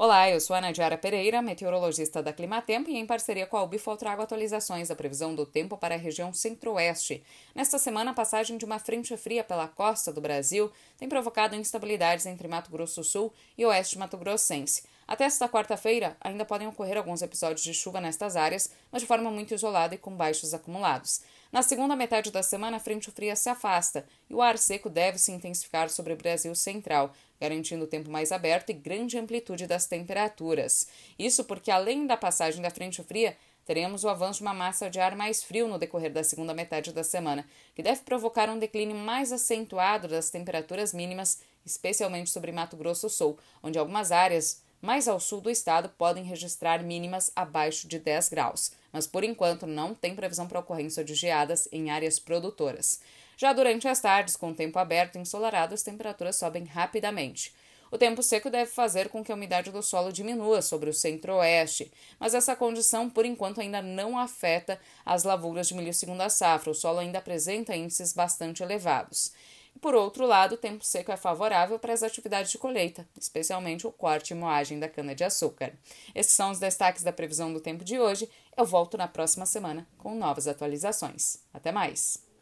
Olá, eu sou a Nadiara Pereira, meteorologista da Climatempo, e em parceria com a Ubifol trago atualizações da previsão do tempo para a região centro-oeste. Nesta semana, a passagem de uma frente fria pela costa do Brasil tem provocado instabilidades entre Mato Grosso Sul e oeste Mato Grossense. Até esta quarta-feira, ainda podem ocorrer alguns episódios de chuva nestas áreas, mas de forma muito isolada e com baixos acumulados. Na segunda metade da semana, a frente fria se afasta e o ar seco deve se intensificar sobre o Brasil central, garantindo tempo mais aberto e grande amplitude das temperaturas. Isso porque, além da passagem da frente fria, teremos o avanço de uma massa de ar mais frio no decorrer da segunda metade da semana, que deve provocar um declínio mais acentuado das temperaturas mínimas, especialmente sobre Mato Grosso Sul, onde algumas áreas mais ao sul do estado podem registrar mínimas abaixo de 10 graus, mas por enquanto não tem previsão para ocorrência de geadas em áreas produtoras. Já durante as tardes, com o tempo aberto e ensolarado, as temperaturas sobem rapidamente. O tempo seco deve fazer com que a umidade do solo diminua sobre o centro-oeste, mas essa condição, por enquanto, ainda não afeta as lavouras de milho segunda safra. O solo ainda apresenta índices bastante elevados. Por outro lado, o tempo seco é favorável para as atividades de colheita, especialmente o corte e moagem da cana-de-açúcar. Esses são os destaques da previsão do tempo de hoje. Eu volto na próxima semana com novas atualizações. Até mais!